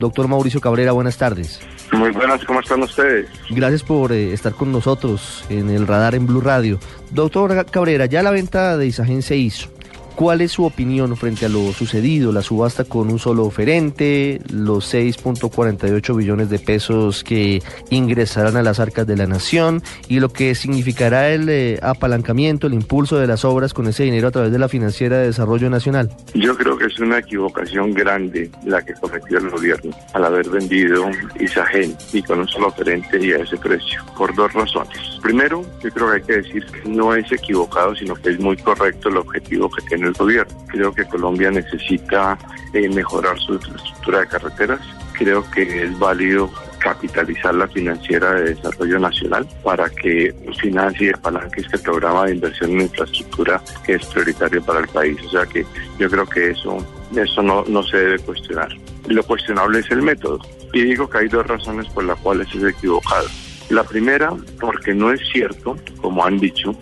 Doctor Mauricio Cabrera, buenas tardes. Muy buenas, ¿cómo están ustedes? Gracias por eh, estar con nosotros en el radar en Blue Radio. Doctor Cabrera, ya la venta de Isagen se hizo. ¿Cuál es su opinión frente a lo sucedido? La subasta con un solo oferente, los 6.48 billones de pesos que ingresarán a las arcas de la nación y lo que significará el eh, apalancamiento, el impulso de las obras con ese dinero a través de la Financiera de Desarrollo Nacional. Yo creo que es una equivocación grande la que cometió el gobierno al haber vendido Isagen y con un solo oferente y a ese precio, por dos razones. Primero, yo creo que hay que decir que no es equivocado, sino que es muy correcto el objetivo que tiene el gobierno. Creo que Colombia necesita eh, mejorar su infraestructura de carreteras. Creo que es válido capitalizar la financiera de desarrollo nacional para que financie y apalanque este programa de inversión en infraestructura que es prioritario para el país. O sea que yo creo que eso, eso no, no se debe cuestionar. Lo cuestionable es el método. Y digo que hay dos razones por las cuales es equivocado. La primera, porque no es cierto, como han dicho,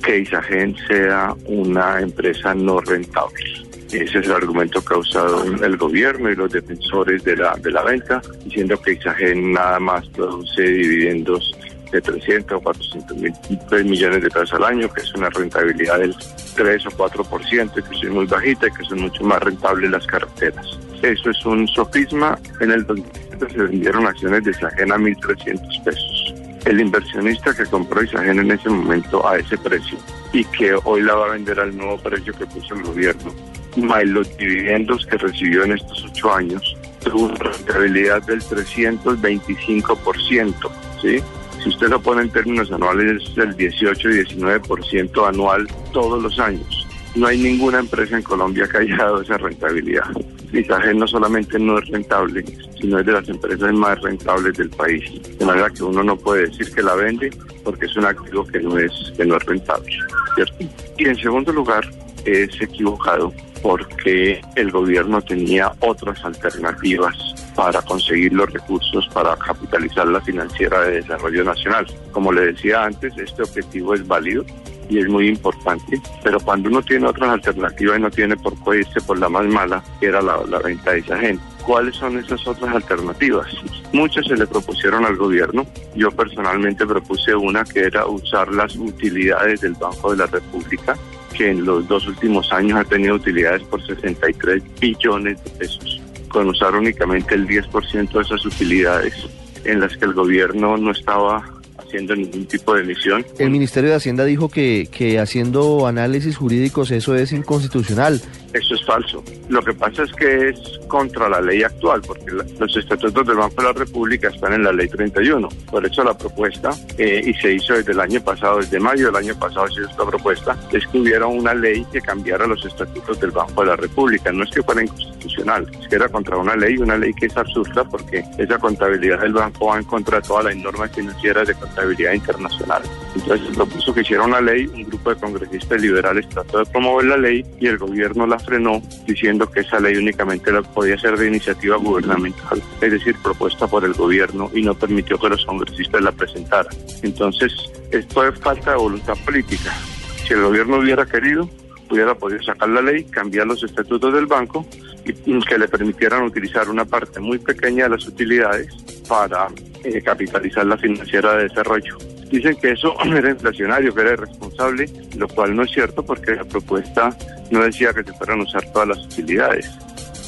que Isagen sea una empresa no rentable. Ese es el argumento que ha usado el gobierno y los defensores de la, de la venta, diciendo que Isagen nada más produce dividendos de 300 o 400 mil millones de pesos al año, que es una rentabilidad del 3 o 4%, que es muy bajita y que son mucho más rentables las carreteras. Eso es un sofisma. En el 2007 se vendieron acciones de Isagen a 1.300 pesos el inversionista que compró Isagen en ese momento a ese precio y que hoy la va a vender al nuevo precio que puso el gobierno, más los dividendos que recibió en estos ocho años, tuvo una rentabilidad del 325%, ¿sí? Si usted lo pone en términos anuales, es el 18 y 19% anual todos los años. No hay ninguna empresa en Colombia que haya dado esa rentabilidad. Isagen no solamente no es rentable, sino es de las empresas más rentables del país. De manera que uno no puede decir que la vende porque es un activo que no es, que no es rentable. ¿cierto? Y en segundo lugar, es equivocado porque el gobierno tenía otras alternativas para conseguir los recursos para capitalizar la financiera de desarrollo nacional. Como le decía antes, este objetivo es válido y es muy importante, pero cuando uno tiene otras alternativas y no tiene por qué irse por la más mala, que era la, la venta de esa gente. ¿Cuáles son esas otras alternativas? Muchas se le propusieron al gobierno. Yo personalmente propuse una que era usar las utilidades del Banco de la República, que en los dos últimos años ha tenido utilidades por 63 billones de pesos, con usar únicamente el 10% de esas utilidades en las que el gobierno no estaba haciendo ningún tipo de emisión. El Ministerio de Hacienda dijo que, que haciendo análisis jurídicos eso es inconstitucional. Eso es falso. Lo que pasa es que es contra la ley actual, porque los estatutos del Banco de la República están en la ley 31. Por eso la propuesta, eh, y se hizo desde el año pasado, desde mayo del año pasado se hizo esta propuesta, es que hubiera una ley que cambiara los estatutos del Banco de la República. No es que fuera inconstitucional, es que era contra una ley, una ley que es absurda porque esa contabilidad del banco va en contra de todas las normas financieras de contabilidad internacional. Entonces se propuso que hiciera una ley, un grupo de congresistas liberales trató de promover la ley y el gobierno la frenó diciendo que esa ley únicamente la podía ser de iniciativa gubernamental, es decir, propuesta por el gobierno y no permitió que los congresistas la presentaran. Entonces, esto es falta de voluntad política. Si el gobierno hubiera querido, hubiera podido sacar la ley, cambiar los estatutos del banco y que le permitieran utilizar una parte muy pequeña de las utilidades para eh, capitalizar la financiera de desarrollo. Dicen que eso era inflacionario, que era irresponsable, lo cual no es cierto porque la propuesta no decía que se fueran a usar todas las utilidades,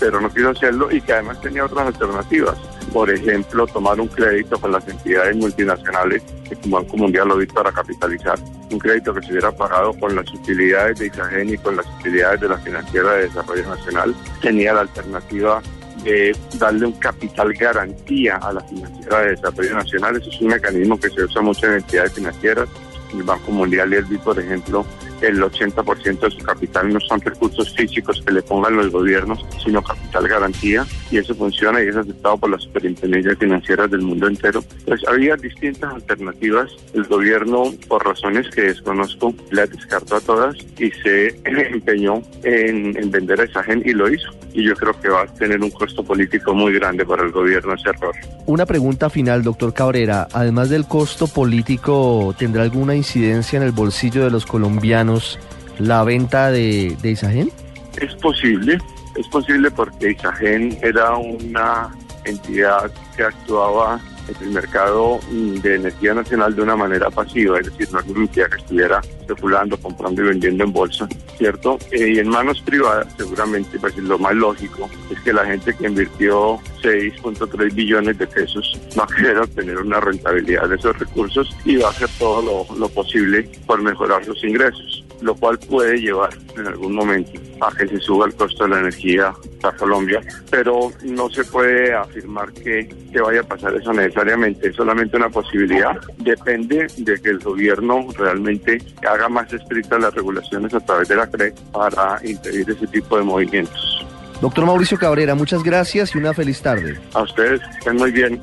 pero no quiso hacerlo y que además tenía otras alternativas. Por ejemplo, tomar un crédito con las entidades multinacionales, como Banco Mundial lo visto para capitalizar, un crédito que se hubiera pagado con las utilidades de Isagen y con las utilidades de la Financiera de Desarrollo Nacional. Tenía la alternativa de darle un capital garantía a la financiera de desarrollo nacional. Eso es un mecanismo que se usa mucho en entidades financieras. El Banco Mundial y el por ejemplo, el 80% de su capital no son recursos físicos que le pongan los gobiernos, sino capital garantía, y eso funciona y es aceptado por las superintendencias financieras del mundo entero. Pues había distintas alternativas. El gobierno, por razones que desconozco, las descartó a todas y se empeñó en vender a esa gente y lo hizo. Y yo creo que va a tener un costo político muy grande para el gobierno ese error. Una pregunta final, doctor Cabrera. Además del costo político, ¿tendrá alguna incidencia en el bolsillo de los colombianos la venta de, de Isagen? Es posible, es posible porque Isagen era una entidad que actuaba el mercado de energía nacional de una manera pasiva, es decir, no entidad que estuviera especulando, comprando y vendiendo en bolsa, ¿cierto? Eh, y en manos privadas, seguramente, pues lo más lógico es que la gente que invirtió 6.3 billones de pesos va a querer obtener una rentabilidad de esos recursos y va a hacer todo lo, lo posible por mejorar sus ingresos, lo cual puede llevar en algún momento a que se suba el costo de la energía para Colombia, pero no se puede afirmar que, que vaya a pasar eso necesariamente, es solamente una posibilidad, depende de que el gobierno realmente haga más estrictas las regulaciones a través de la CRE para impedir ese tipo de movimientos. Doctor Mauricio Cabrera, muchas gracias y una feliz tarde. A ustedes, estén muy bien.